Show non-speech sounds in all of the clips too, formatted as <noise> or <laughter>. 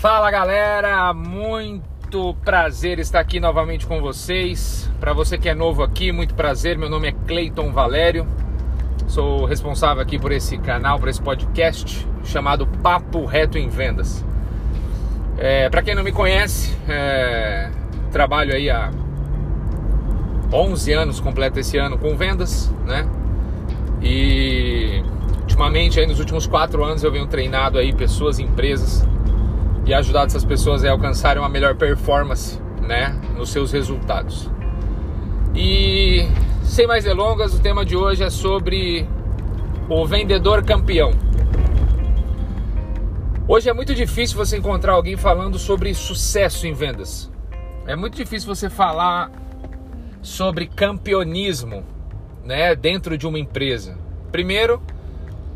Fala galera, muito prazer estar aqui novamente com vocês. Para você que é novo aqui, muito prazer. Meu nome é Cleiton Valério. Sou responsável aqui por esse canal, por esse podcast chamado Papo Reto em Vendas. É, Para quem não me conhece, é, trabalho aí há 11 anos, completo esse ano com vendas, né? E ultimamente, aí nos últimos quatro anos, eu venho treinado aí pessoas, empresas e ajudado essas pessoas a alcançarem uma melhor performance, né, nos seus resultados. E sem mais delongas, o tema de hoje é sobre o vendedor campeão. Hoje é muito difícil você encontrar alguém falando sobre sucesso em vendas. É muito difícil você falar sobre campeonismo, né, dentro de uma empresa. Primeiro,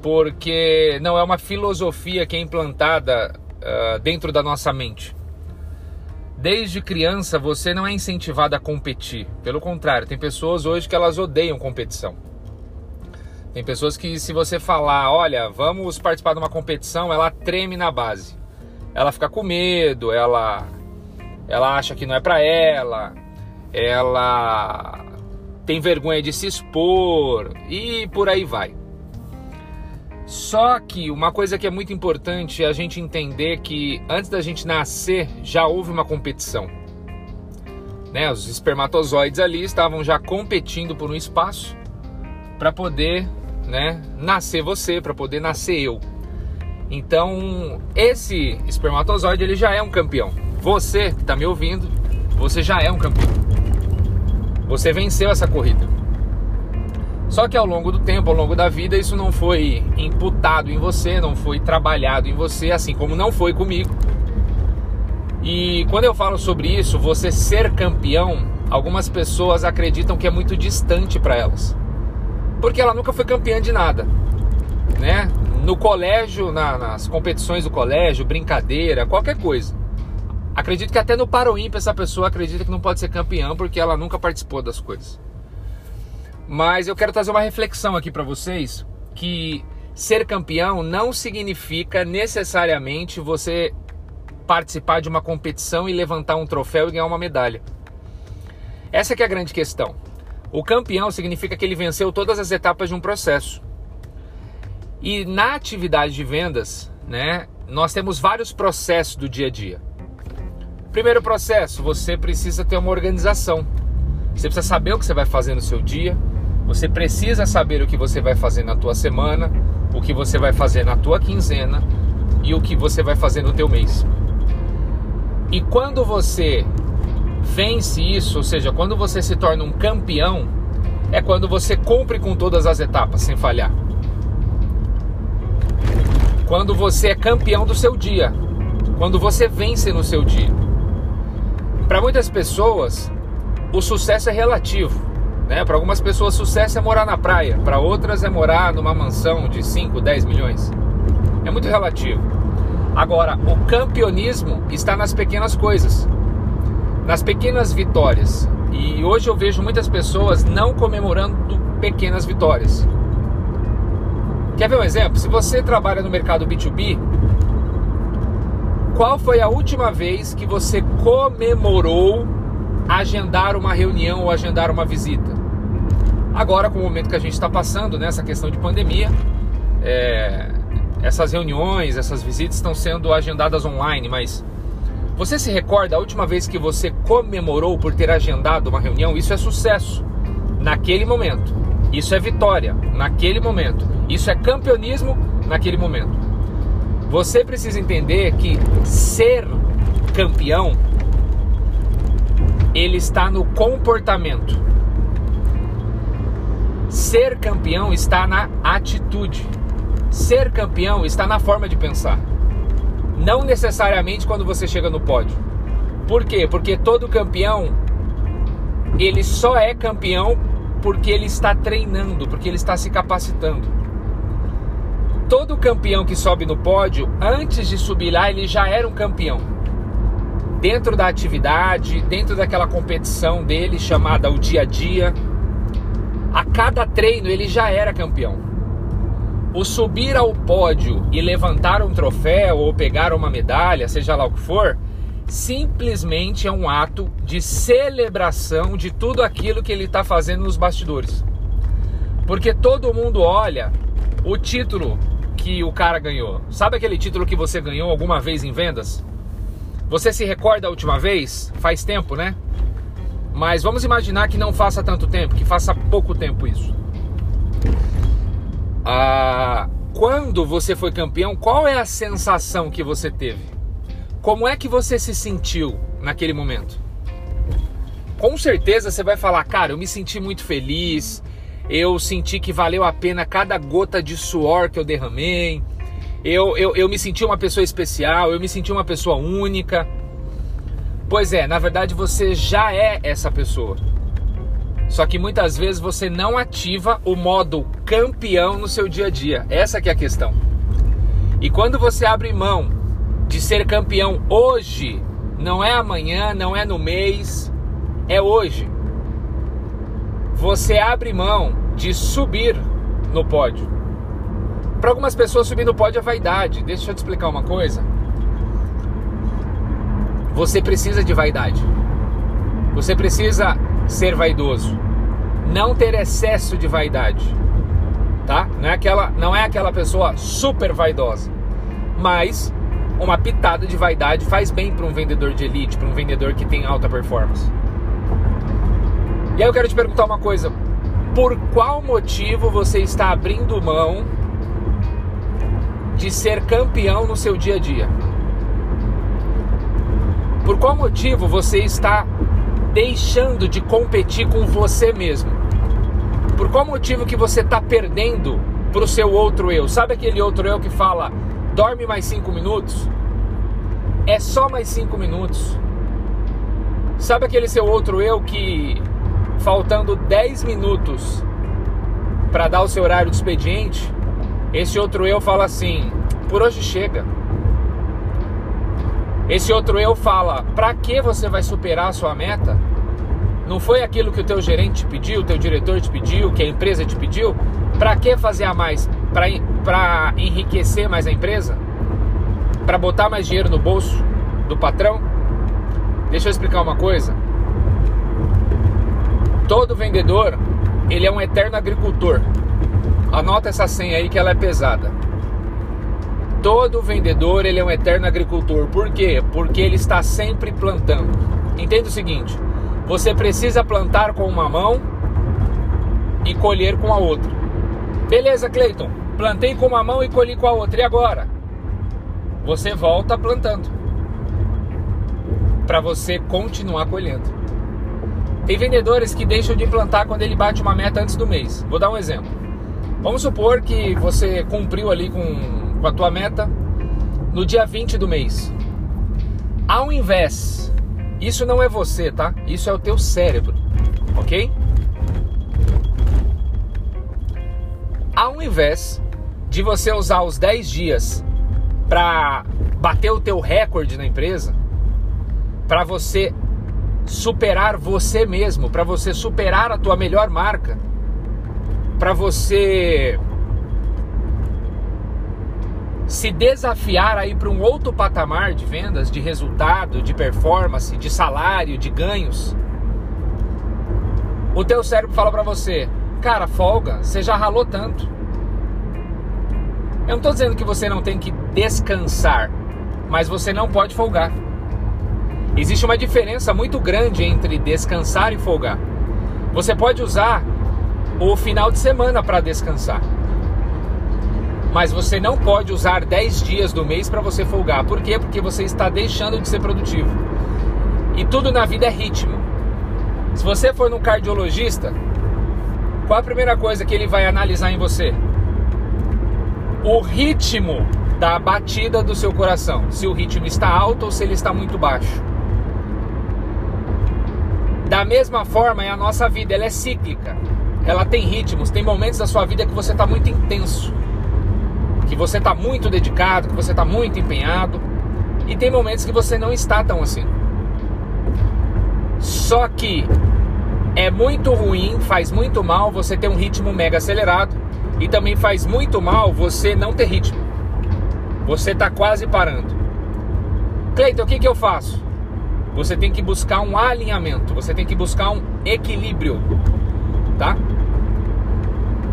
porque não é uma filosofia que é implantada uh, dentro da nossa mente. Desde criança você não é incentivado a competir. Pelo contrário, tem pessoas hoje que elas odeiam competição. Tem pessoas que se você falar, olha, vamos participar de uma competição, ela treme na base. Ela fica com medo, ela ela acha que não é para ela, ela tem vergonha de se expor e por aí vai. Só que uma coisa que é muito importante é a gente entender que antes da gente nascer já houve uma competição. Né? Os espermatozoides ali estavam já competindo por um espaço para poder né, nascer você, para poder nascer eu. Então, esse espermatozoide ele já é um campeão. Você que está me ouvindo, você já é um campeão. Você venceu essa corrida. Só que ao longo do tempo, ao longo da vida, isso não foi imputado em você, não foi trabalhado em você, assim como não foi comigo. E quando eu falo sobre isso, você ser campeão, algumas pessoas acreditam que é muito distante para elas. Porque ela nunca foi campeã de nada, né? No colégio, na, nas competições do colégio, brincadeira, qualquer coisa. Acredito que até no Paroímpa essa pessoa acredita que não pode ser campeã porque ela nunca participou das coisas. Mas eu quero trazer uma reflexão aqui para vocês que ser campeão não significa necessariamente você participar de uma competição e levantar um troféu e ganhar uma medalha. Essa é a grande questão. O campeão significa que ele venceu todas as etapas de um processo. E na atividade de vendas, né, nós temos vários processos do dia a dia. Primeiro processo, você precisa ter uma organização. Você precisa saber o que você vai fazer no seu dia, você precisa saber o que você vai fazer na tua semana, o que você vai fazer na tua quinzena e o que você vai fazer no teu mês. E quando você vence isso, ou seja, quando você se torna um campeão, é quando você cumpre com todas as etapas sem falhar. Quando você é campeão do seu dia, quando você vence no seu dia. Para muitas pessoas, o sucesso é relativo. Né? Para algumas pessoas, sucesso é morar na praia, para outras é morar numa mansão de 5, 10 milhões. É muito relativo. Agora, o campeonismo está nas pequenas coisas, nas pequenas vitórias. E hoje eu vejo muitas pessoas não comemorando pequenas vitórias. Quer ver um exemplo? Se você trabalha no mercado B2B, qual foi a última vez que você comemorou agendar uma reunião ou agendar uma visita? Agora, com o momento que a gente está passando, nessa né, questão de pandemia, é, essas reuniões, essas visitas estão sendo agendadas online, mas você se recorda a última vez que você comemorou por ter agendado uma reunião? Isso é sucesso naquele momento. Isso é vitória naquele momento. Isso é campeonismo naquele momento. Você precisa entender que ser campeão ele está no comportamento. Ser campeão está na atitude. Ser campeão está na forma de pensar. Não necessariamente quando você chega no pódio. Por quê? Porque todo campeão ele só é campeão porque ele está treinando, porque ele está se capacitando. Todo campeão que sobe no pódio, antes de subir lá, ele já era um campeão. Dentro da atividade, dentro daquela competição dele chamada o dia a dia, a cada treino ele já era campeão. o subir ao pódio e levantar um troféu ou pegar uma medalha, seja lá o que for, simplesmente é um ato de celebração de tudo aquilo que ele está fazendo nos bastidores. Porque todo mundo olha o título que o cara ganhou. Sabe aquele título que você ganhou alguma vez em vendas? Você se recorda a última vez? Faz tempo, né? Mas vamos imaginar que não faça tanto tempo, que faça pouco tempo isso. Ah, quando você foi campeão, qual é a sensação que você teve? Como é que você se sentiu naquele momento? Com certeza você vai falar, cara, eu me senti muito feliz, eu senti que valeu a pena cada gota de suor que eu derramei, eu, eu, eu me senti uma pessoa especial, eu me senti uma pessoa única. Pois é, na verdade você já é essa pessoa. Só que muitas vezes você não ativa o modo campeão no seu dia a dia. Essa que é a questão. E quando você abre mão de ser campeão hoje, não é amanhã, não é no mês, é hoje. Você abre mão de subir no pódio. Para algumas pessoas subir no pódio é vaidade. Deixa eu te explicar uma coisa. Você precisa de vaidade. Você precisa ser vaidoso não ter excesso de vaidade, tá? Não é aquela, não é aquela pessoa super vaidosa, mas uma pitada de vaidade faz bem para um vendedor de elite, para um vendedor que tem alta performance. E aí eu quero te perguntar uma coisa: por qual motivo você está abrindo mão de ser campeão no seu dia a dia? Por qual motivo você está deixando de competir com você mesmo? Por qual motivo que você está perdendo para o seu outro eu? Sabe aquele outro eu que fala, dorme mais cinco minutos? É só mais cinco minutos. Sabe aquele seu outro eu que, faltando 10 minutos para dar o seu horário de expediente, esse outro eu fala assim: por hoje chega. Esse outro eu fala: para que você vai superar a sua meta? Não foi aquilo que o teu gerente te pediu, o teu diretor te pediu, que a empresa te pediu? Para que fazer a mais? Para enriquecer mais a empresa? Para botar mais dinheiro no bolso do patrão? Deixa eu explicar uma coisa. Todo vendedor, ele é um eterno agricultor. Anota essa senha aí que ela é pesada. Todo vendedor, ele é um eterno agricultor. Por quê? Porque ele está sempre plantando. Entenda o seguinte, você precisa plantar com uma mão e colher com a outra. Beleza, Cleiton. Plantei com uma mão e colhi com a outra. E agora? Você volta plantando. Para você continuar colhendo. Tem vendedores que deixam de plantar quando ele bate uma meta antes do mês. Vou dar um exemplo. Vamos supor que você cumpriu ali com, com a tua meta no dia 20 do mês. Ao invés isso não é você, tá? Isso é o teu cérebro, ok? Ao invés de você usar os 10 dias para bater o teu recorde na empresa, para você superar você mesmo, para você superar a tua melhor marca, para você se desafiar aí para um outro patamar de vendas, de resultado, de performance, de salário, de ganhos, o teu cérebro fala para você, cara, folga, você já ralou tanto. Eu não estou dizendo que você não tem que descansar, mas você não pode folgar. Existe uma diferença muito grande entre descansar e folgar. Você pode usar o final de semana para descansar mas você não pode usar 10 dias do mês para você folgar. Por quê? Porque você está deixando de ser produtivo. E tudo na vida é ritmo. Se você for num cardiologista, qual a primeira coisa que ele vai analisar em você? O ritmo da batida do seu coração. Se o ritmo está alto ou se ele está muito baixo. Da mesma forma é a nossa vida, ela é cíclica. Ela tem ritmos, tem momentos da sua vida que você está muito intenso que você está muito dedicado, que você está muito empenhado, e tem momentos que você não está tão assim. Só que é muito ruim, faz muito mal você ter um ritmo mega acelerado E também faz muito mal você não ter ritmo. Você está quase parando. Cleiton, o que, que eu faço? Você tem que buscar um alinhamento, você tem que buscar um equilíbrio, tá?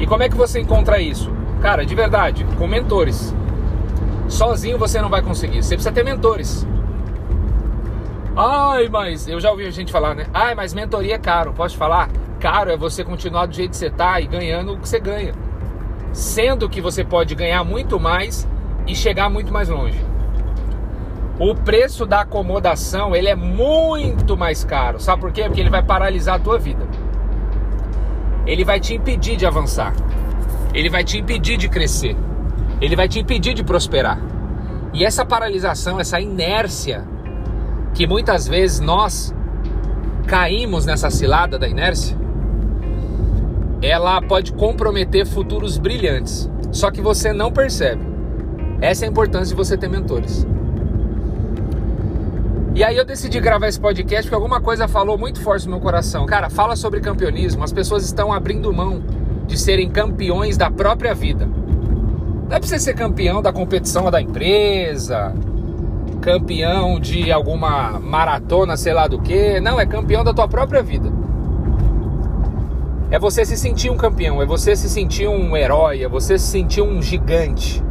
E como é que você encontra isso? Cara, de verdade, com mentores. Sozinho você não vai conseguir, você precisa ter mentores. Ai, mas eu já ouvi a gente falar, né? Ai, mas mentoria é caro. Posso falar? Caro é você continuar do jeito que você tá e ganhando o que você ganha. Sendo que você pode ganhar muito mais e chegar muito mais longe. O preço da acomodação, ele é muito mais caro. Sabe por quê? Porque ele vai paralisar a tua vida. Ele vai te impedir de avançar. Ele vai te impedir de crescer. Ele vai te impedir de prosperar. E essa paralisação, essa inércia que muitas vezes nós caímos nessa cilada da inércia, ela pode comprometer futuros brilhantes. Só que você não percebe. Essa é a importância de você ter mentores. E aí eu decidi gravar esse podcast porque alguma coisa falou muito forte no meu coração. Cara, fala sobre campeonismo. As pessoas estão abrindo mão de serem campeões da própria vida. Não é pra você ser campeão da competição da empresa, campeão de alguma maratona, sei lá do que. Não, é campeão da tua própria vida. É você se sentir um campeão, é você se sentir um herói, é você se sentir um gigante.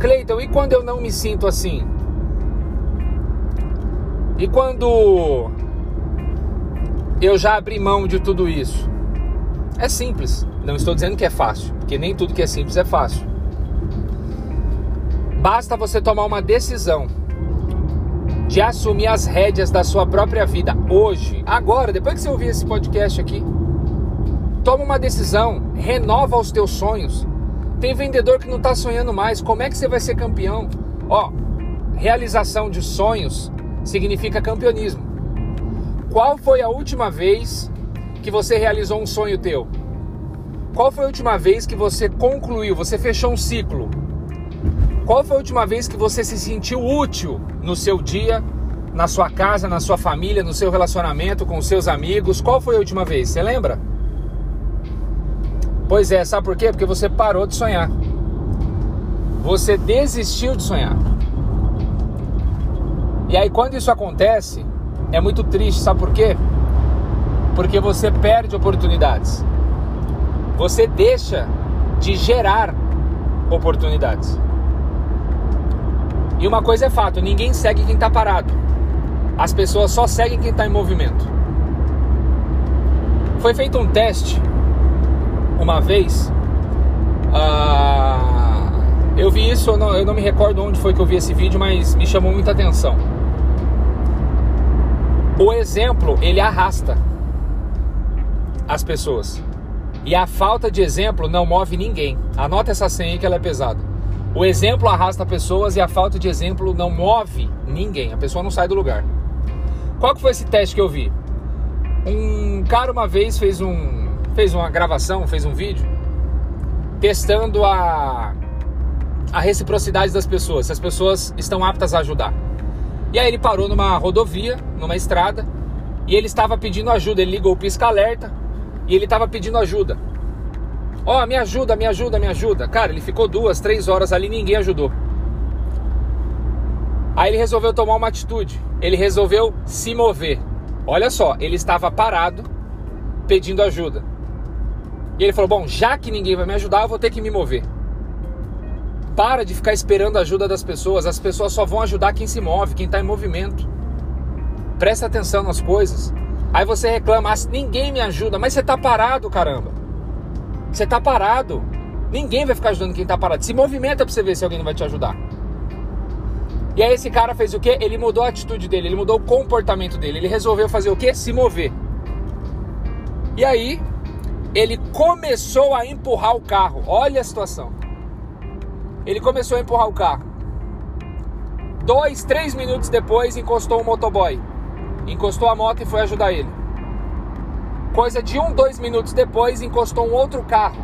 Cleiton, e quando eu não me sinto assim? E quando eu já abri mão de tudo isso? É simples. Não estou dizendo que é fácil, porque nem tudo que é simples é fácil. Basta você tomar uma decisão de assumir as rédeas da sua própria vida hoje, agora, depois que você ouvir esse podcast aqui. Toma uma decisão, renova os teus sonhos. Tem vendedor que não está sonhando mais. Como é que você vai ser campeão? Ó, realização de sonhos significa campeonismo. Qual foi a última vez que você realizou um sonho teu? Qual foi a última vez que você concluiu, você fechou um ciclo? Qual foi a última vez que você se sentiu útil no seu dia, na sua casa, na sua família, no seu relacionamento com os seus amigos? Qual foi a última vez? Você lembra? Pois é, sabe por quê? Porque você parou de sonhar. Você desistiu de sonhar. E aí quando isso acontece, é muito triste, sabe por quê? Porque você perde oportunidades. Você deixa de gerar oportunidades. E uma coisa é fato: ninguém segue quem está parado. As pessoas só seguem quem está em movimento. Foi feito um teste uma vez. Uh, eu vi isso, eu não, eu não me recordo onde foi que eu vi esse vídeo, mas me chamou muita atenção. O exemplo, ele arrasta as pessoas. E a falta de exemplo não move ninguém. Anota essa senha que ela é pesada. O exemplo arrasta pessoas e a falta de exemplo não move ninguém. A pessoa não sai do lugar. Qual que foi esse teste que eu vi? Um cara uma vez fez um fez uma gravação, fez um vídeo testando a a reciprocidade das pessoas, se as pessoas estão aptas a ajudar. E aí ele parou numa rodovia, numa estrada, e ele estava pedindo ajuda. Ele ligou o pisca-alerta e ele estava pedindo ajuda. Ó, oh, me ajuda, me ajuda, me ajuda. Cara, ele ficou duas, três horas ali ninguém ajudou. Aí ele resolveu tomar uma atitude. Ele resolveu se mover. Olha só, ele estava parado pedindo ajuda. E ele falou: Bom, já que ninguém vai me ajudar, eu vou ter que me mover. Para de ficar esperando a ajuda das pessoas. As pessoas só vão ajudar quem se move, quem está em movimento. Presta atenção nas coisas. Aí você reclama: ah, ninguém me ajuda, mas você está parado, caramba. Você tá parado. Ninguém vai ficar ajudando quem tá parado. Se movimenta pra você ver se alguém vai te ajudar. E aí esse cara fez o quê? Ele mudou a atitude dele, ele mudou o comportamento dele. Ele resolveu fazer o quê? Se mover. E aí ele começou a empurrar o carro. Olha a situação. Ele começou a empurrar o carro. Dois, três minutos depois encostou um motoboy. Encostou a moto e foi ajudar ele. Coisa de um, dois minutos depois, encostou um outro carro.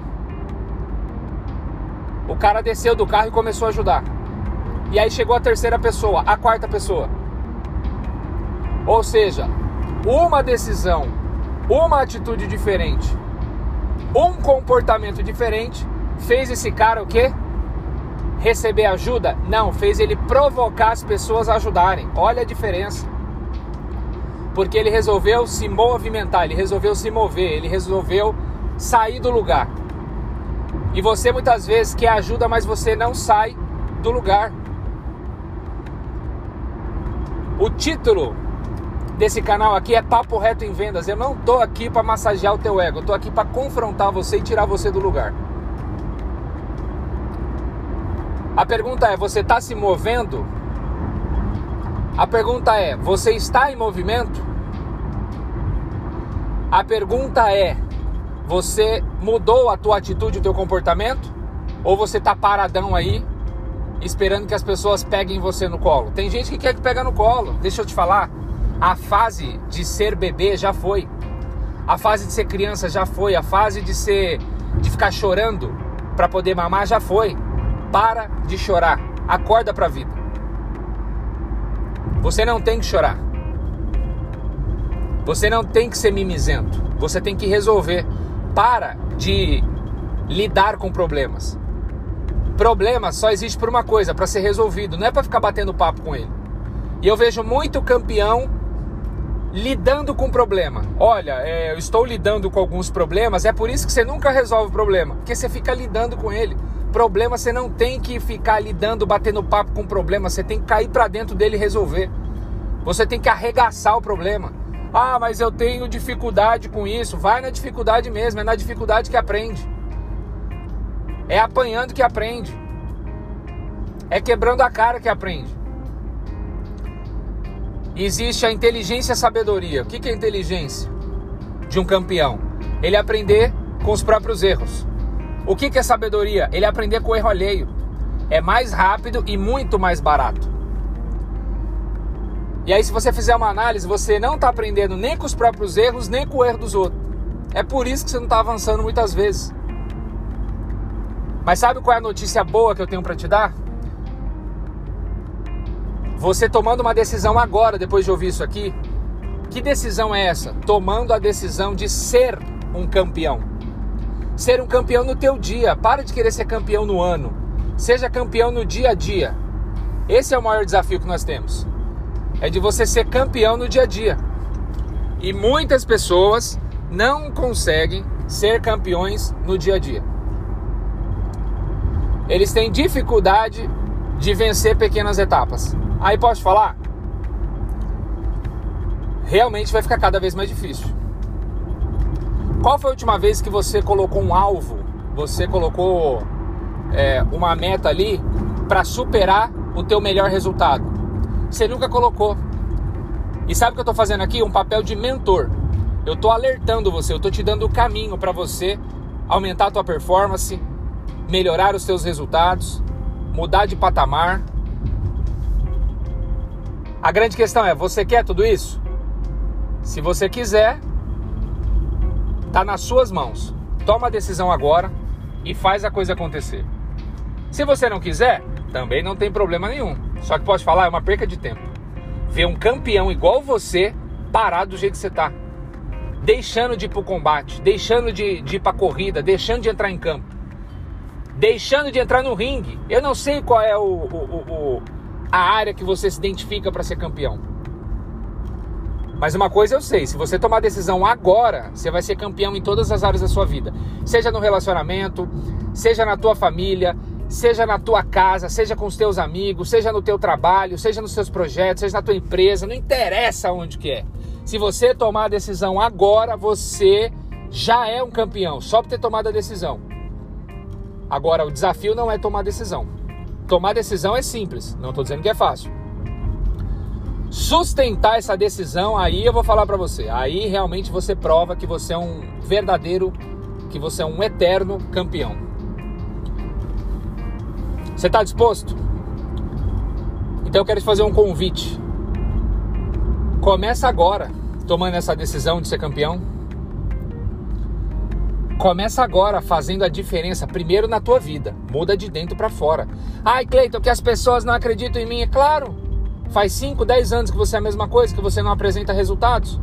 O cara desceu do carro e começou a ajudar. E aí chegou a terceira pessoa, a quarta pessoa. Ou seja, uma decisão, uma atitude diferente Um comportamento diferente fez esse cara o quê? Receber ajuda? Não, fez ele provocar as pessoas a ajudarem. Olha a diferença. Porque ele resolveu se movimentar, ele resolveu se mover, ele resolveu sair do lugar. E você muitas vezes quer ajuda, mas você não sai do lugar. O título desse canal aqui é Papo Reto em Vendas. Eu não tô aqui para massagear o teu ego, eu tô aqui para confrontar você e tirar você do lugar. A pergunta é: você está se movendo? A pergunta é: você está em movimento? A pergunta é: você mudou a tua atitude, o teu comportamento? Ou você está paradão aí, esperando que as pessoas peguem você no colo? Tem gente que quer que pega no colo. Deixa eu te falar, a fase de ser bebê já foi. A fase de ser criança já foi. A fase de ser de ficar chorando para poder mamar já foi. Para de chorar. Acorda para a vida. Você não tem que chorar. Você não tem que ser mimizento. Você tem que resolver para de lidar com problemas. Problema só existe por uma coisa, para ser resolvido, não é para ficar batendo papo com ele. E eu vejo muito campeão lidando com problema. Olha, é, eu estou lidando com alguns problemas, é por isso que você nunca resolve o problema, porque você fica lidando com ele. Problema você não tem que ficar lidando, batendo papo com o problema, você tem que cair para dentro dele e resolver. Você tem que arregaçar o problema. Ah, mas eu tenho dificuldade com isso. Vai na dificuldade mesmo, é na dificuldade que aprende. É apanhando que aprende. É quebrando a cara que aprende. Existe a inteligência e a sabedoria. O que é inteligência de um campeão? Ele aprender com os próprios erros. O que é sabedoria? Ele aprender com o erro alheio. É mais rápido e muito mais barato. E aí, se você fizer uma análise, você não está aprendendo nem com os próprios erros, nem com o erro dos outros. É por isso que você não está avançando muitas vezes. Mas sabe qual é a notícia boa que eu tenho para te dar? Você tomando uma decisão agora, depois de ouvir isso aqui, que decisão é essa? Tomando a decisão de ser um campeão. Ser um campeão no teu dia. Para de querer ser campeão no ano. Seja campeão no dia a dia. Esse é o maior desafio que nós temos é de você ser campeão no dia a dia. E muitas pessoas não conseguem ser campeões no dia a dia. Eles têm dificuldade de vencer pequenas etapas. Aí posso falar? Realmente vai ficar cada vez mais difícil. Qual foi a última vez que você colocou um alvo? Você colocou é, uma meta ali para superar o teu melhor resultado? você nunca colocou. E sabe o que eu estou fazendo aqui? Um papel de mentor. Eu estou alertando você, eu estou te dando o caminho para você aumentar a tua performance, melhorar os seus resultados, mudar de patamar. A grande questão é: você quer tudo isso? Se você quiser, tá nas suas mãos. Toma a decisão agora e faz a coisa acontecer. Se você não quiser, também não tem problema nenhum. Só que pode falar, é uma perca de tempo. Ver um campeão igual você parado do jeito que você tá. Deixando de ir pro combate, deixando de, de ir pra corrida, deixando de entrar em campo. Deixando de entrar no ringue. Eu não sei qual é o, o, o a área que você se identifica para ser campeão. Mas uma coisa eu sei, se você tomar decisão agora, você vai ser campeão em todas as áreas da sua vida. Seja no relacionamento, seja na tua família, seja na tua casa, seja com os teus amigos, seja no teu trabalho, seja nos seus projetos, seja na tua empresa, não interessa onde que é. Se você tomar a decisão agora, você já é um campeão, só por ter tomado a decisão. Agora, o desafio não é tomar decisão. Tomar decisão é simples, não estou dizendo que é fácil. Sustentar essa decisão, aí eu vou falar para você. Aí realmente você prova que você é um verdadeiro, que você é um eterno campeão. Você está disposto? Então eu quero te fazer um convite. Começa agora tomando essa decisão de ser campeão. Começa agora fazendo a diferença primeiro na tua vida. Muda de dentro para fora. Ai, Cleiton, que as pessoas não acreditam em mim. É claro. Faz 5, 10 anos que você é a mesma coisa, que você não apresenta resultados.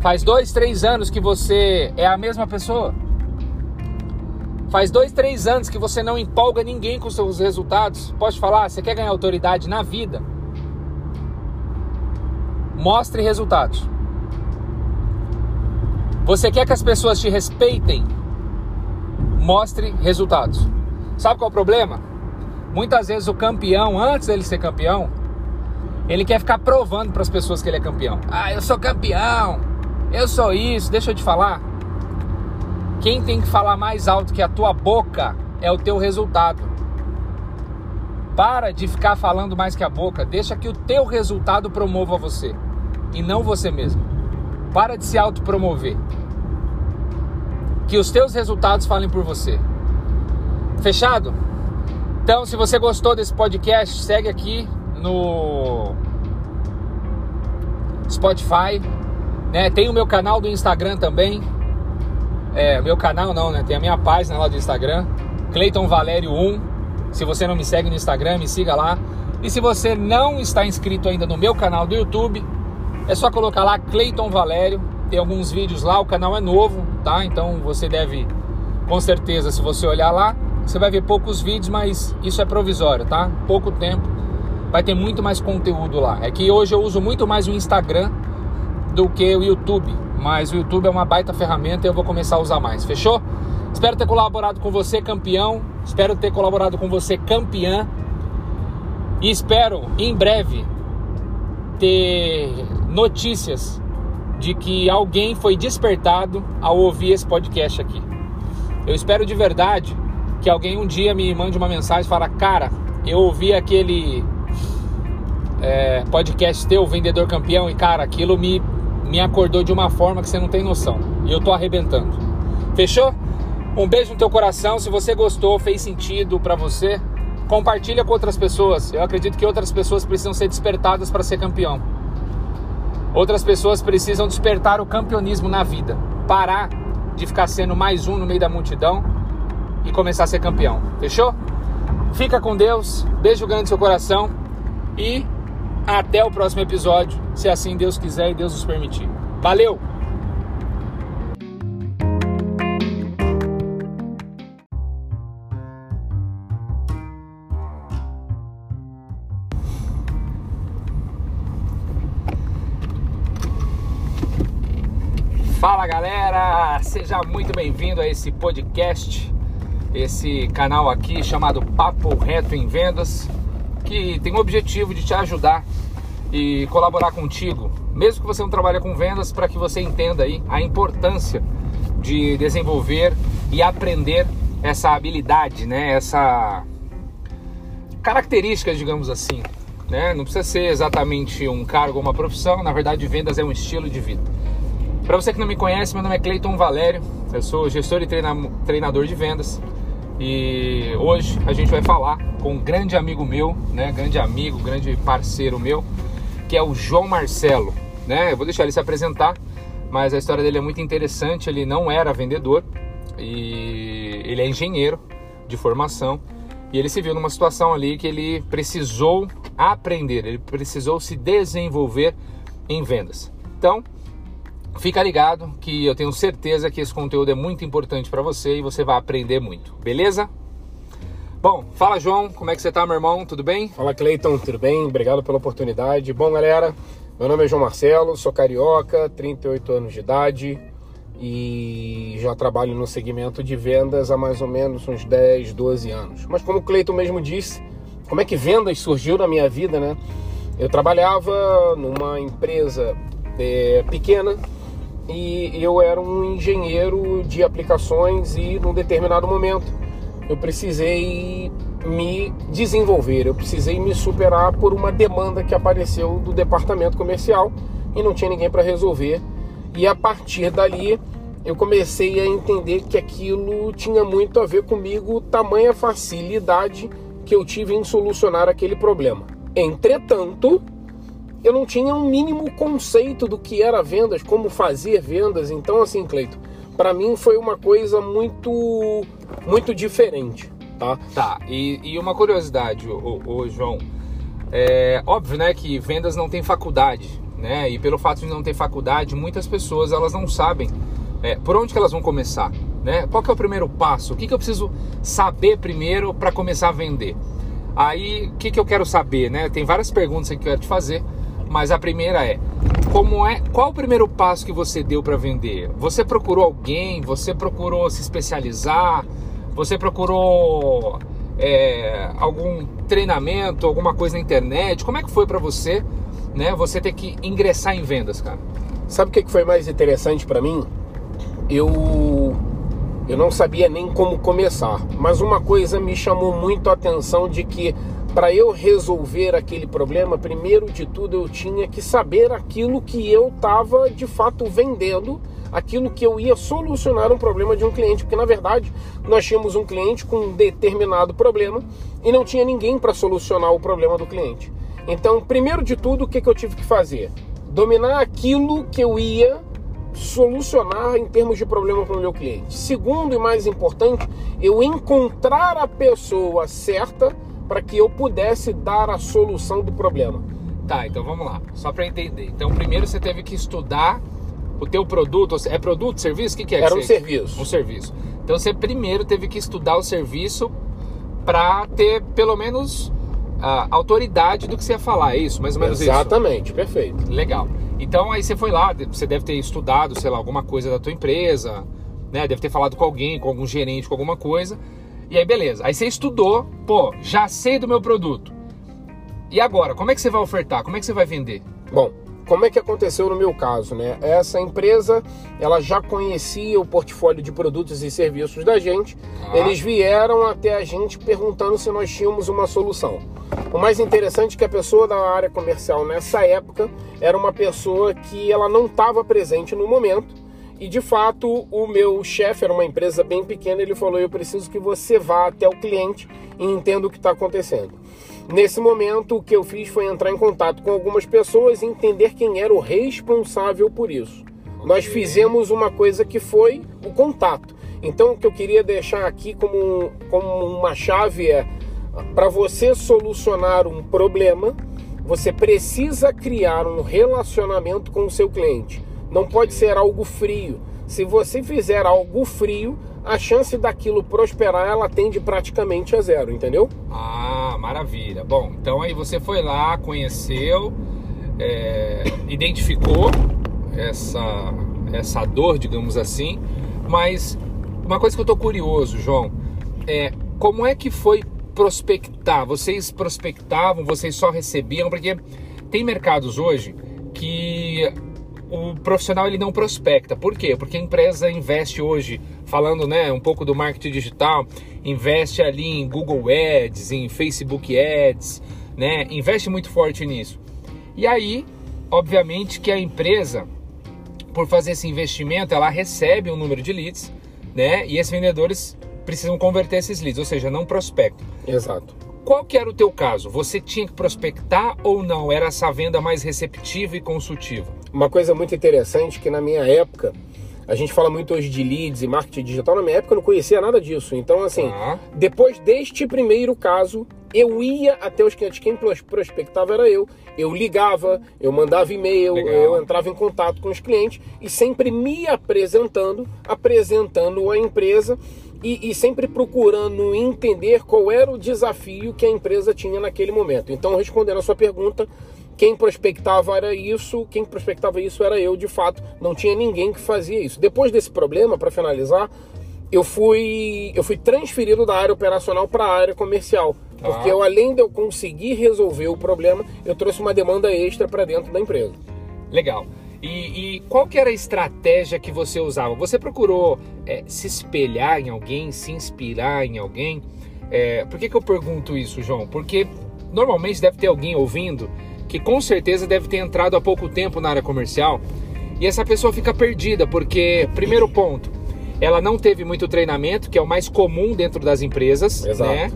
Faz dois, três anos que você é a mesma pessoa. Faz dois, três anos que você não empolga ninguém com seus resultados. Pode falar, você quer ganhar autoridade na vida? Mostre resultados. Você quer que as pessoas te respeitem? Mostre resultados. Sabe qual é o problema? Muitas vezes o campeão, antes dele ser campeão, ele quer ficar provando para as pessoas que ele é campeão. Ah, eu sou campeão. Eu sou isso. Deixa eu te falar. Quem tem que falar mais alto que a tua boca é o teu resultado. Para de ficar falando mais que a boca. Deixa que o teu resultado promova você e não você mesmo. Para de se autopromover. Que os teus resultados falem por você. Fechado? Então, se você gostou desse podcast, segue aqui no Spotify, né? Tem o meu canal do Instagram também. É, meu canal não, né? Tem a minha página lá do Instagram, Cleiton Valério 1. Se você não me segue no Instagram, me siga lá. E se você não está inscrito ainda no meu canal do YouTube, é só colocar lá Cleiton Valério. Tem alguns vídeos lá, o canal é novo, tá? Então você deve, com certeza, se você olhar lá, você vai ver poucos vídeos, mas isso é provisório, tá? Pouco tempo. Vai ter muito mais conteúdo lá. É que hoje eu uso muito mais o Instagram do que o YouTube, mas o YouTube é uma baita ferramenta e eu vou começar a usar mais. Fechou? Espero ter colaborado com você, campeão. Espero ter colaborado com você, campeã. E espero em breve ter notícias de que alguém foi despertado ao ouvir esse podcast aqui. Eu espero de verdade que alguém um dia me mande uma mensagem e fala, cara, eu ouvi aquele é, podcast teu, Vendedor Campeão, e cara, aquilo me, me acordou de uma forma que você não tem noção. E eu tô arrebentando. Fechou? Um beijo no teu coração. Se você gostou, fez sentido para você, compartilha com outras pessoas. Eu acredito que outras pessoas precisam ser despertadas para ser campeão. Outras pessoas precisam despertar o campeonismo na vida. Parar de ficar sendo mais um no meio da multidão e começar a ser campeão. Fechou? Fica com Deus, beijo grande no seu coração e até o próximo episódio, se assim Deus quiser e Deus nos permitir. Valeu! Fala galera, seja muito bem-vindo a esse podcast esse canal aqui chamado Papo Reto em Vendas, que tem o objetivo de te ajudar e colaborar contigo, mesmo que você não trabalhe com vendas, para que você entenda aí a importância de desenvolver e aprender essa habilidade, né? Essa característica, digamos assim, né? Não precisa ser exatamente um cargo ou uma profissão, na verdade, vendas é um estilo de vida. Para você que não me conhece, meu nome é Cleiton Valério, eu sou gestor e treinador de vendas. E hoje a gente vai falar com um grande amigo meu, né? Grande amigo, grande parceiro meu, que é o João Marcelo, né? Eu vou deixar ele se apresentar, mas a história dele é muito interessante. Ele não era vendedor e ele é engenheiro de formação e ele se viu numa situação ali que ele precisou aprender, ele precisou se desenvolver em vendas. Então, Fica ligado que eu tenho certeza que esse conteúdo é muito importante para você e você vai aprender muito, beleza? Bom, fala João, como é que você tá, meu irmão? Tudo bem? Fala Cleiton, tudo bem? Obrigado pela oportunidade. Bom, galera, meu nome é João Marcelo, sou carioca, 38 anos de idade e já trabalho no segmento de vendas há mais ou menos uns 10, 12 anos. Mas como o Cleiton mesmo disse, como é que vendas surgiu na minha vida, né? Eu trabalhava numa empresa é, pequena e eu era um engenheiro de aplicações e num determinado momento eu precisei me desenvolver, eu precisei me superar por uma demanda que apareceu do departamento comercial e não tinha ninguém para resolver. E a partir dali eu comecei a entender que aquilo tinha muito a ver comigo, tamanha facilidade que eu tive em solucionar aquele problema. Entretanto, eu não tinha um mínimo conceito do que era vendas, como fazer vendas. Então, assim, Cleito, para mim foi uma coisa muito, muito diferente, tá? Tá. E, e uma curiosidade, ô, João, é óbvio, né, que vendas não tem faculdade, né? E pelo fato de não ter faculdade, muitas pessoas elas não sabem é, por onde que elas vão começar, né? Qual que é o primeiro passo? O que, que eu preciso saber primeiro para começar a vender? Aí, o que, que eu quero saber, né? Tem várias perguntas que eu quero te fazer, mas a primeira é: como é? Qual o primeiro passo que você deu para vender? Você procurou alguém? Você procurou se especializar? Você procurou é, algum treinamento, alguma coisa na internet? Como é que foi para você, né? Você ter que ingressar em vendas, cara? Sabe o que foi mais interessante para mim? Eu eu não sabia nem como começar, mas uma coisa me chamou muito a atenção de que para eu resolver aquele problema, primeiro de tudo eu tinha que saber aquilo que eu estava de fato vendendo, aquilo que eu ia solucionar um problema de um cliente, porque na verdade nós tínhamos um cliente com um determinado problema e não tinha ninguém para solucionar o problema do cliente. Então, primeiro de tudo, o que, que eu tive que fazer? Dominar aquilo que eu ia solucionar em termos de problema para o meu cliente. Segundo e mais importante, eu encontrar a pessoa certa para que eu pudesse dar a solução do problema. Tá, então vamos lá, só para entender. Então, primeiro você teve que estudar o teu produto, é produto, serviço? O que, que é? Era um serviço. Um serviço. Então você primeiro teve que estudar o serviço para ter pelo menos a autoridade do que você ia falar, é isso? Mais ou menos Exatamente, isso? Exatamente, perfeito. Legal. Então aí você foi lá, você deve ter estudado, sei lá, alguma coisa da tua empresa, né? Deve ter falado com alguém, com algum gerente, com alguma coisa. E aí beleza. Aí você estudou, pô, já sei do meu produto. E agora, como é que você vai ofertar? Como é que você vai vender? Bom, como é que aconteceu no meu caso, né? Essa empresa, ela já conhecia o portfólio de produtos e serviços da gente. Ah. Eles vieram até a gente perguntando se nós tínhamos uma solução. O mais interessante é que a pessoa da área comercial nessa época era uma pessoa que ela não estava presente no momento. E de fato, o meu chefe era uma empresa bem pequena, ele falou: "Eu preciso que você vá até o cliente e entenda o que está acontecendo". Nesse momento, o que eu fiz foi entrar em contato com algumas pessoas e entender quem era o responsável por isso. Nós fizemos uma coisa que foi o contato. Então, o que eu queria deixar aqui como, como uma chave é: para você solucionar um problema, você precisa criar um relacionamento com o seu cliente. Não pode ser algo frio. Se você fizer algo frio, a chance daquilo prosperar ela tende praticamente a zero, entendeu? Ah, maravilha. Bom, então aí você foi lá, conheceu, é, identificou essa, essa dor, digamos assim, mas uma coisa que eu tô curioso, João, é como é que foi prospectar? Vocês prospectavam, vocês só recebiam? Porque tem mercados hoje que o profissional ele não prospecta. Por quê? Porque a empresa investe hoje, falando né, um pouco do marketing digital, investe ali em Google Ads, em Facebook Ads, né? Investe muito forte nisso. E aí, obviamente que a empresa, por fazer esse investimento, ela recebe um número de leads, né? E esses vendedores precisam converter esses leads, ou seja, não prospectam. Exato. Qual que era o teu caso? Você tinha que prospectar ou não? Era essa venda mais receptiva e consultiva? Uma coisa muito interessante que na minha época, a gente fala muito hoje de leads e marketing digital, na minha época eu não conhecia nada disso. Então, assim, ah. depois deste primeiro caso, eu ia até os clientes. Quem prospectava era eu. Eu ligava, eu mandava e-mail, Legal. eu entrava em contato com os clientes e sempre me apresentando, apresentando a empresa e, e, sempre procurando entender qual era o desafio que a empresa tinha naquele momento. Então, respondendo a sua pergunta, quem prospectava era isso, quem prospectava isso era eu, de fato, não tinha ninguém que fazia isso. Depois desse problema, para finalizar, eu fui eu fui transferido da área operacional para a área comercial, porque ah. eu além de eu conseguir resolver o problema, eu trouxe uma demanda extra para dentro da empresa. Legal. E, e, qual que era a estratégia que você usava? Você procurou é, se espelhar em alguém, se inspirar em alguém? É, por que, que eu pergunto isso, João? Porque normalmente deve ter alguém ouvindo que com certeza deve ter entrado há pouco tempo na área comercial e essa pessoa fica perdida, porque, primeiro ponto, ela não teve muito treinamento, que é o mais comum dentro das empresas, Exato. né?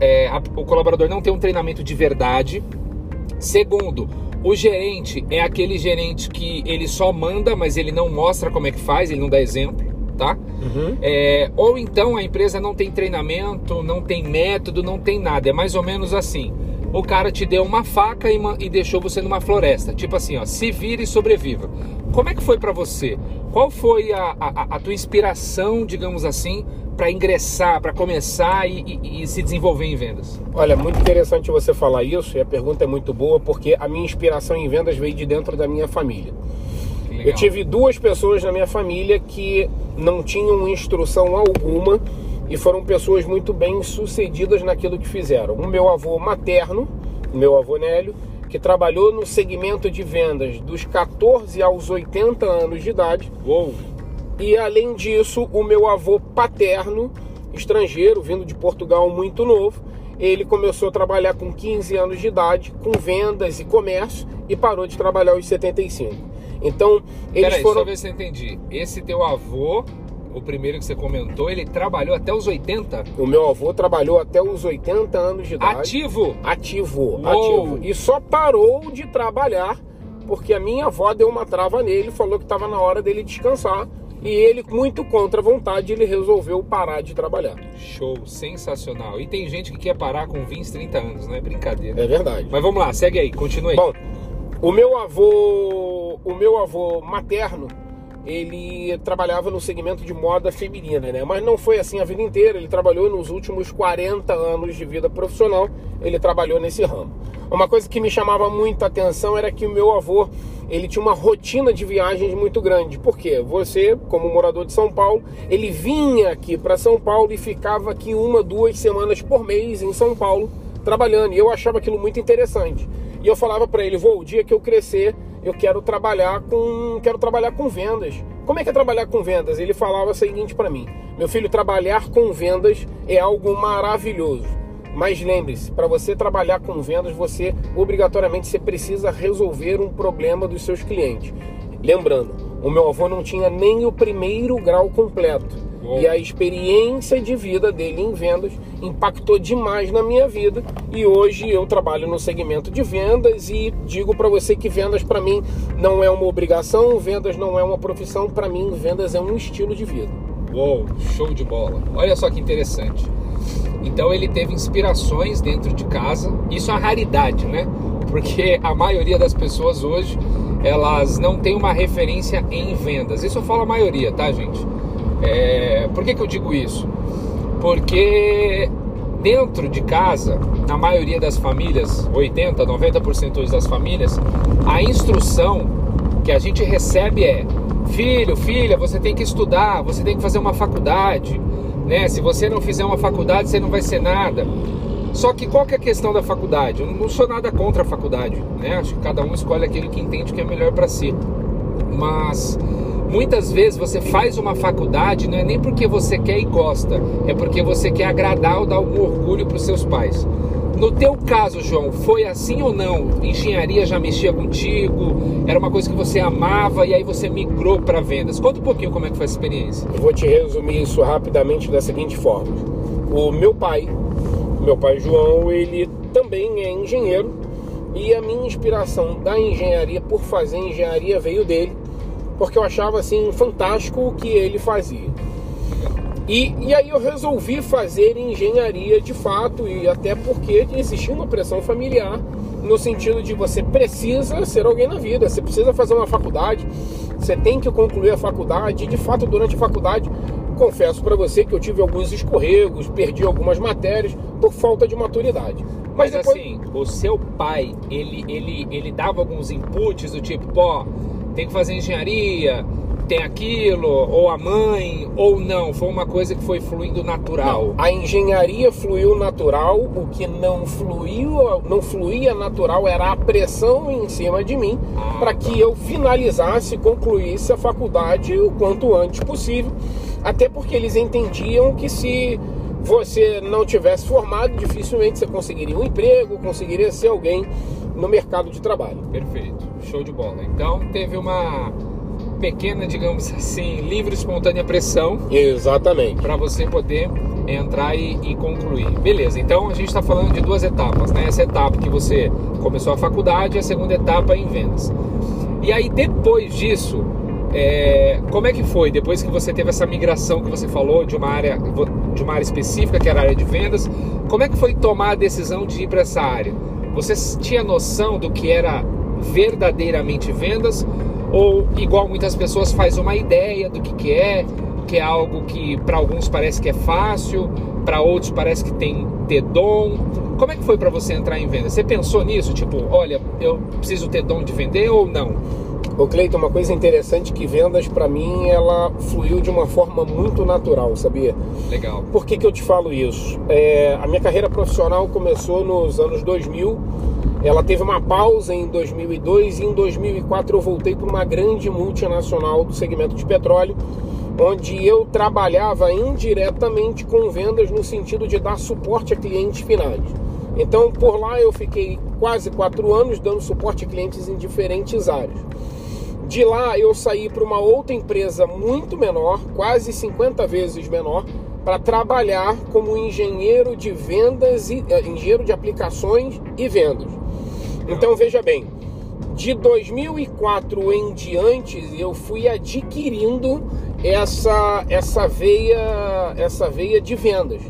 É, a, o colaborador não tem um treinamento de verdade. Segundo, o gerente é aquele gerente que ele só manda, mas ele não mostra como é que faz, ele não dá exemplo, tá? Uhum. É, ou então a empresa não tem treinamento, não tem método, não tem nada. É mais ou menos assim. O cara te deu uma faca e, e deixou você numa floresta. Tipo assim, ó, se vire e sobreviva. Como é que foi para você? Qual foi a, a, a, tua inspiração, digamos assim, para ingressar, para começar e, e, e, se desenvolver em vendas? Olha, muito interessante você falar isso e a pergunta é muito boa porque a minha inspiração em vendas veio de dentro da minha família. Eu tive duas pessoas na minha família que não tinham instrução alguma e foram pessoas muito bem sucedidas naquilo que fizeram. O meu avô materno, o meu avô Nélio, que trabalhou no segmento de vendas dos 14 aos 80 anos de idade. Uou. E além disso, o meu avô paterno, estrangeiro, vindo de Portugal muito novo, ele começou a trabalhar com 15 anos de idade, com vendas e comércio, e parou de trabalhar aos 75. Então, eles Peraí, foram. Só ver se eu entendi. Esse teu avô o primeiro que você comentou, ele trabalhou até os 80? O meu avô trabalhou até os 80 anos de idade. Ativo? Ativo, Uou. ativo. E só parou de trabalhar porque a minha avó deu uma trava nele, falou que estava na hora dele descansar. E ele, muito contra a vontade, ele resolveu parar de trabalhar. Show, sensacional. E tem gente que quer parar com 20, 30 anos, não é brincadeira. É verdade. Mas vamos lá, segue aí, continua aí. Bom, o meu avô, o meu avô materno, ele trabalhava no segmento de moda feminina, né? Mas não foi assim a vida inteira. Ele trabalhou nos últimos 40 anos de vida profissional, ele trabalhou nesse ramo. Uma coisa que me chamava muita atenção era que o meu avô, ele tinha uma rotina de viagens muito grande. Por quê? Você, como morador de São Paulo, ele vinha aqui para São Paulo e ficava aqui uma, duas semanas por mês em São Paulo trabalhando. E eu achava aquilo muito interessante. E eu falava para ele, vou, o dia que eu crescer, eu quero trabalhar com quero trabalhar com vendas. Como é que é trabalhar com vendas? Ele falava o seguinte para mim: "Meu filho, trabalhar com vendas é algo maravilhoso. Mas lembre-se, para você trabalhar com vendas, você obrigatoriamente você precisa resolver um problema dos seus clientes. Lembrando, o meu avô não tinha nem o primeiro grau completo. E a experiência de vida dele em vendas impactou demais na minha vida. E hoje eu trabalho no segmento de vendas e digo para você que vendas para mim não é uma obrigação, vendas não é uma profissão, para mim vendas é um estilo de vida. Uou, show de bola. Olha só que interessante. Então ele teve inspirações dentro de casa. Isso é uma raridade, né? Porque a maioria das pessoas hoje elas não têm uma referência em vendas. Isso eu falo a maioria, tá, gente? É, por que, que eu digo isso? Porque dentro de casa, na maioria das famílias, 80, 90% hoje das famílias, a instrução que a gente recebe é: filho, filha, você tem que estudar, você tem que fazer uma faculdade, né? Se você não fizer uma faculdade, você não vai ser nada. Só que qual que é a questão da faculdade? Eu não sou nada contra a faculdade, né? Acho que cada um escolhe aquilo que entende que é melhor para si. Mas Muitas vezes você faz uma faculdade não é nem porque você quer e gosta, é porque você quer agradar ou dar algum orgulho para os seus pais. No teu caso, João, foi assim ou não? Engenharia já mexia contigo? Era uma coisa que você amava e aí você migrou para vendas? Conta um pouquinho como é que foi essa experiência. Eu vou te resumir isso rapidamente da seguinte forma. O meu pai, meu pai João, ele também é engenheiro e a minha inspiração da engenharia por fazer engenharia veio dele porque eu achava assim fantástico o que ele fazia. E, e aí eu resolvi fazer engenharia de fato, e até porque existia uma pressão familiar, no sentido de você precisa ser alguém na vida, você precisa fazer uma faculdade, você tem que concluir a faculdade, e de fato durante a faculdade, confesso para você que eu tive alguns escorregos, perdi algumas matérias por falta de maturidade. Mas, Mas depois... assim, o seu pai, ele, ele, ele dava alguns inputs do tipo, pô, tem que fazer engenharia, tem aquilo, ou a mãe, ou não. Foi uma coisa que foi fluindo natural. Não, a engenharia fluiu natural, o que não fluiu, não fluía natural era a pressão em cima de mim ah, para que eu finalizasse, concluísse a faculdade o quanto antes possível. Até porque eles entendiam que se você não tivesse formado, dificilmente você conseguiria um emprego, conseguiria ser alguém no mercado de trabalho. Perfeito, show de bola. Então teve uma pequena, digamos assim, livre espontânea pressão. Exatamente. Para você poder entrar e, e, concluir. Beleza, então a gente está falando de duas etapas, né? Essa etapa que você começou a faculdade e a segunda etapa em vendas. E aí depois disso, é, como é que foi? Depois que você teve essa migração que você falou de uma área de uma área específica, que era a área de vendas, como é que foi tomar a decisão de ir para essa área? Você tinha noção do que era verdadeiramente vendas? Ou, igual muitas pessoas, faz uma ideia do que, que é, que é algo que para alguns parece que é fácil, para outros parece que tem ter dom. Como é que foi para você entrar em venda? Você pensou nisso? Tipo, olha, eu preciso ter dom de vender ou não? Ô Cleiton, uma coisa interessante que vendas para mim ela fluiu de uma forma muito natural, sabia? Legal. Por que, que eu te falo isso? É, a minha carreira profissional começou nos anos 2000. Ela teve uma pausa em 2002 e em 2004 eu voltei para uma grande multinacional do segmento de petróleo, onde eu trabalhava indiretamente com vendas no sentido de dar suporte a clientes finais. Então, por lá eu fiquei quase quatro anos dando suporte a clientes em diferentes áreas. De lá eu saí para uma outra empresa muito menor, quase 50 vezes menor, para trabalhar como engenheiro de vendas e uh, engenheiro de aplicações e vendas. Então veja bem, de 2004 em diante eu fui adquirindo essa essa veia essa veia de vendas.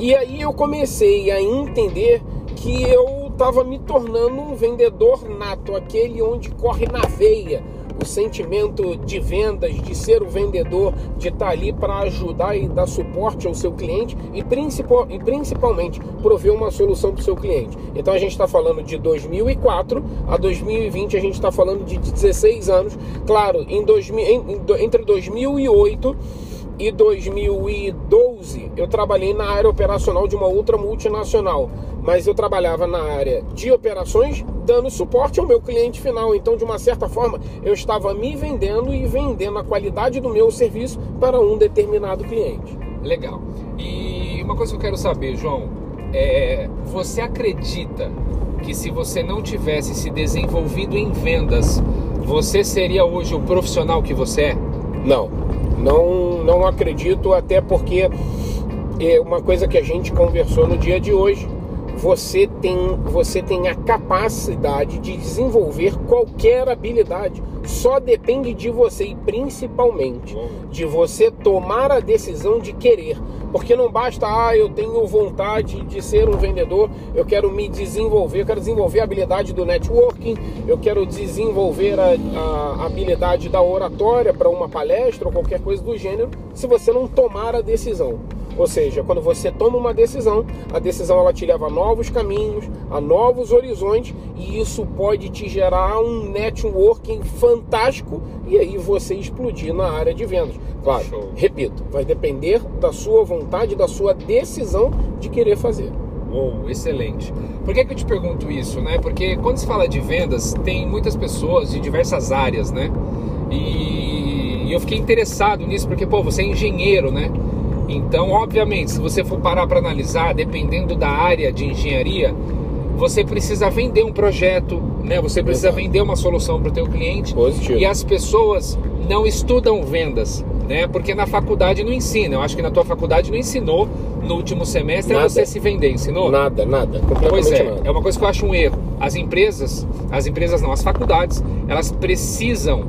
E aí eu comecei a entender que eu estava me tornando um vendedor nato, aquele onde corre na veia o sentimento de vendas, de ser o vendedor, de estar tá ali para ajudar e dar suporte ao seu cliente e, e principalmente prover uma solução para o seu cliente. Então a gente está falando de 2004 a 2020, a gente está falando de 16 anos. Claro, em 2000, em, entre 2008 e 2012 eu trabalhei na área operacional de uma outra multinacional, mas eu trabalhava na área de operações dando suporte ao meu cliente final. Então, de uma certa forma, eu estava me vendendo e vendendo a qualidade do meu serviço para um determinado cliente. Legal. E uma coisa que eu quero saber, João, é você acredita que se você não tivesse se desenvolvido em vendas, você seria hoje o profissional que você é? Não. Não, não acredito, até porque é uma coisa que a gente conversou no dia de hoje. Você tem, você tem a capacidade de desenvolver qualquer habilidade. Só depende de você e principalmente de você tomar a decisão de querer. Porque não basta, ah, eu tenho vontade de ser um vendedor, eu quero me desenvolver, eu quero desenvolver a habilidade do networking, eu quero desenvolver a, a habilidade da oratória para uma palestra ou qualquer coisa do gênero, se você não tomar a decisão. Ou seja, quando você toma uma decisão, a decisão ela te leva a novos caminhos, a novos horizontes e isso pode te gerar um networking fantástico e aí você explodir na área de vendas. Claro, Show. repito, vai depender da sua vontade, da sua decisão de querer fazer. Oh, excelente. Por que, que eu te pergunto isso, né? Porque quando se fala de vendas, tem muitas pessoas de diversas áreas, né? E, e eu fiquei interessado nisso porque, pô, você é engenheiro, né? Então, obviamente, se você for parar para analisar, dependendo da área de engenharia, você precisa vender um projeto, né? Você precisa Exato. vender uma solução para o teu cliente. Positivo. E as pessoas não estudam vendas, né? Porque na faculdade não ensina. Eu acho que na tua faculdade não ensinou no último semestre nada. você se vender, ensinou? Nada, nada. Pois é, nada. é uma coisa que eu acho um erro. As empresas, as empresas não, as faculdades, elas precisam,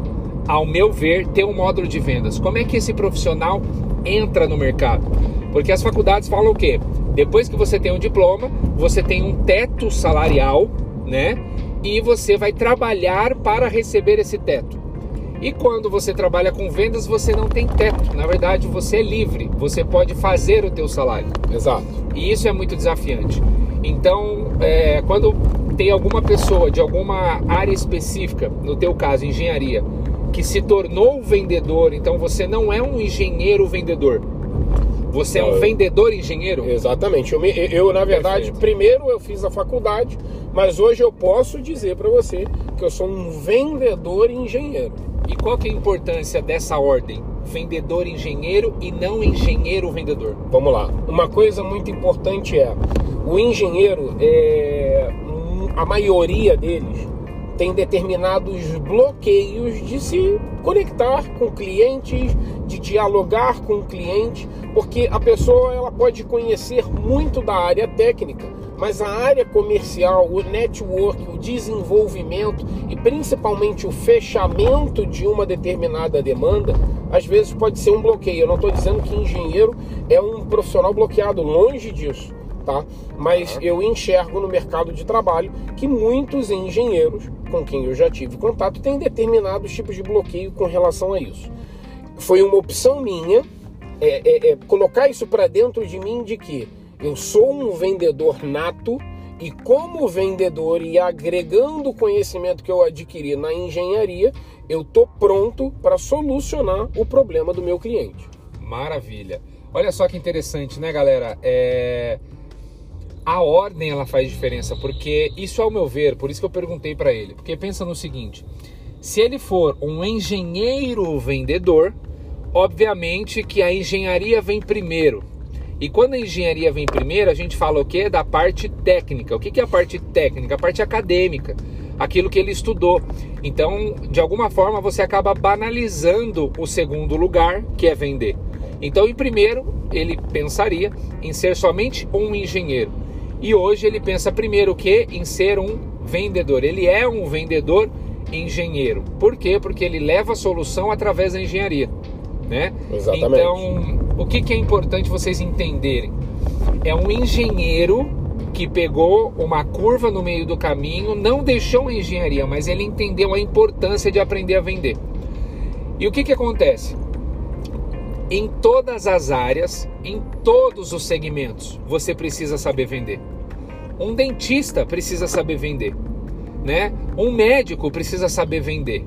ao meu ver, ter um módulo de vendas. Como é que esse profissional entra no mercado. Porque as faculdades falam o quê? Depois que você tem um diploma, você tem um teto salarial, né? E você vai trabalhar para receber esse teto. E quando você trabalha com vendas, você não tem teto. Na verdade, você é livre. Você pode fazer o teu salário. Exato. E isso é muito desafiante. Então, é, quando tem alguma pessoa de alguma área específica, no teu caso, engenharia, que se tornou vendedor, então você não é um engenheiro vendedor. Você é um vendedor engenheiro? Exatamente. Eu, eu na verdade, Perfeito. primeiro eu fiz a faculdade, mas hoje eu posso dizer para você que eu sou um vendedor engenheiro. E qual que é a importância dessa ordem? Vendedor engenheiro e não engenheiro vendedor. Vamos lá. Uma coisa muito importante é o engenheiro, é, a maioria deles tem determinados bloqueios de se conectar com clientes, de dialogar com o cliente, porque a pessoa ela pode conhecer muito da área técnica, mas a área comercial, o network, o desenvolvimento e principalmente o fechamento de uma determinada demanda, às vezes pode ser um bloqueio. Eu não estou dizendo que engenheiro é um profissional bloqueado, longe disso tá? Mas eu enxergo no mercado de trabalho que muitos engenheiros com quem eu já tive contato têm determinados tipos de bloqueio com relação a isso. Foi uma opção minha é, é, é colocar isso para dentro de mim de que eu sou um vendedor nato e como vendedor e agregando o conhecimento que eu adquiri na engenharia, eu tô pronto para solucionar o problema do meu cliente. Maravilha. Olha só que interessante, né, galera? É... A ordem ela faz diferença, porque isso ao meu ver, por isso que eu perguntei para ele. Porque pensa no seguinte: se ele for um engenheiro vendedor, obviamente que a engenharia vem primeiro. E quando a engenharia vem primeiro, a gente fala o quê? Da parte técnica. O que é a parte técnica? A parte acadêmica. Aquilo que ele estudou. Então, de alguma forma, você acaba banalizando o segundo lugar, que é vender. Então, em primeiro, ele pensaria em ser somente um engenheiro. E hoje ele pensa primeiro o que? Em ser um vendedor. Ele é um vendedor engenheiro. Por quê? Porque ele leva a solução através da engenharia né? Exatamente. Então, o que, que é importante vocês entenderem? É um engenheiro que pegou uma curva no meio do caminho, não deixou a engenharia, mas ele entendeu a importância de aprender a vender. E o que, que acontece? Em todas as áreas, em todos os segmentos, você precisa saber vender. Um dentista precisa saber vender, né? Um médico precisa saber vender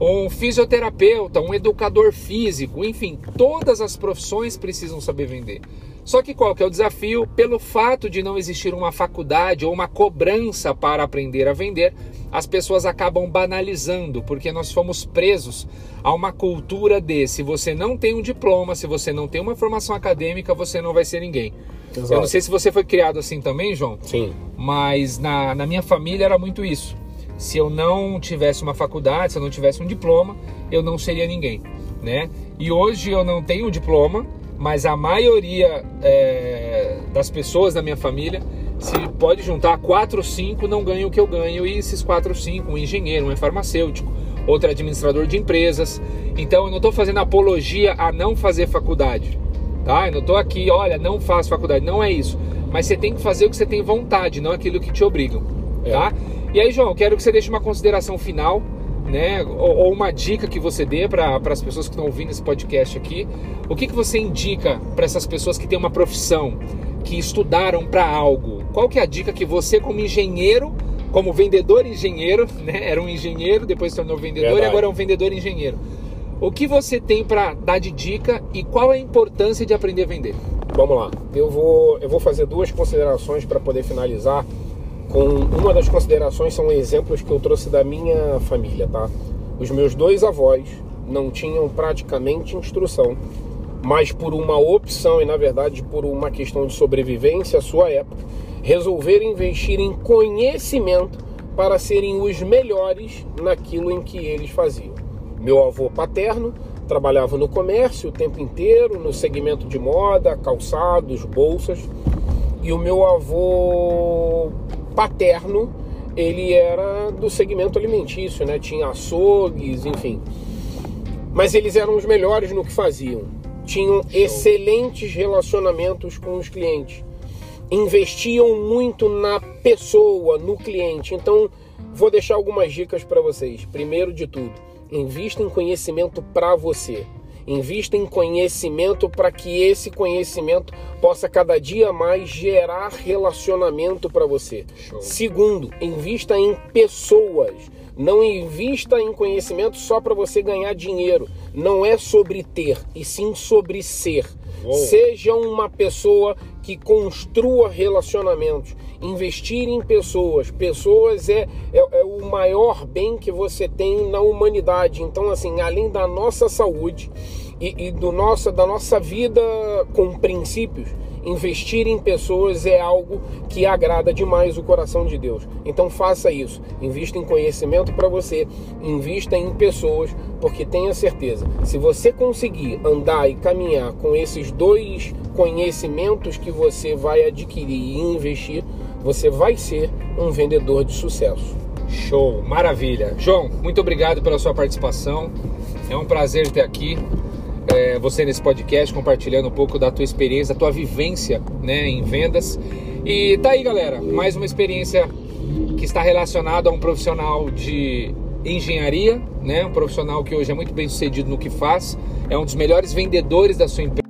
um fisioterapeuta, um educador físico, enfim, todas as profissões precisam saber vender. Só que qual que é o desafio? Pelo fato de não existir uma faculdade ou uma cobrança para aprender a vender, as pessoas acabam banalizando, porque nós fomos presos a uma cultura de se você não tem um diploma, se você não tem uma formação acadêmica, você não vai ser ninguém. Exato. Eu não sei se você foi criado assim também, João. Sim. Mas na, na minha família era muito isso se eu não tivesse uma faculdade, se eu não tivesse um diploma, eu não seria ninguém, né? E hoje eu não tenho um diploma, mas a maioria é, das pessoas da minha família, se pode juntar quatro ou cinco, não ganham o que eu ganho, e esses quatro ou cinco, um engenheiro, um é farmacêutico, outro é administrador de empresas. Então eu não estou fazendo apologia a não fazer faculdade, tá? Eu não estou aqui, olha, não faço faculdade, não é isso. Mas você tem que fazer o que você tem vontade, não aquilo que te obrigam, é. tá? E aí, João, quero que você deixe uma consideração final, né? Ou, ou uma dica que você dê para as pessoas que estão ouvindo esse podcast aqui. O que, que você indica para essas pessoas que têm uma profissão, que estudaram para algo? Qual que é a dica que você, como engenheiro, como vendedor engenheiro, <laughs> né? Era um engenheiro, depois se tornou vendedor Verdade. e agora é um vendedor engenheiro. O que você tem para dar de dica e qual é a importância de aprender a vender? Vamos lá. Eu vou, eu vou fazer duas considerações para poder finalizar com uma das considerações são exemplos que eu trouxe da minha família, tá? Os meus dois avós não tinham praticamente instrução, mas por uma opção e na verdade por uma questão de sobrevivência à sua época, resolveram investir em conhecimento para serem os melhores naquilo em que eles faziam. Meu avô paterno trabalhava no comércio o tempo inteiro, no segmento de moda, calçados, bolsas, e o meu avô paterno, ele era do segmento alimentício, né? Tinha açougues, enfim. Mas eles eram os melhores no que faziam. Tinham Show. excelentes relacionamentos com os clientes. Investiam muito na pessoa, no cliente. Então, vou deixar algumas dicas para vocês. Primeiro de tudo, invista em conhecimento para você. Invista em conhecimento para que esse conhecimento possa cada dia mais gerar relacionamento para você. Show. Segundo, invista em pessoas. Não invista em conhecimento só para você ganhar dinheiro. Não é sobre ter, e sim sobre ser. Uou. Seja uma pessoa que construa relacionamentos. Investir em pessoas. Pessoas é, é, é, o maior bem que você tem na humanidade. Então, assim, além da nossa saúde e, e do nossa, da nossa vida com princípios, investir em pessoas é algo que agrada demais o coração de Deus. Então faça isso. Invista em conhecimento para você, invista em pessoas, porque tenha certeza, se você conseguir andar e caminhar com esses dois conhecimentos que você vai adquirir e investir, você vai ser um vendedor de sucesso. Show, maravilha. João, muito obrigado pela sua participação. É um prazer ter aqui. É, você nesse podcast, compartilhando um pouco da tua experiência, da tua vivência né, em vendas. E tá aí, galera, mais uma experiência que está relacionada a um profissional de engenharia, né? Um profissional que hoje é muito bem sucedido no que faz, é um dos melhores vendedores da sua empresa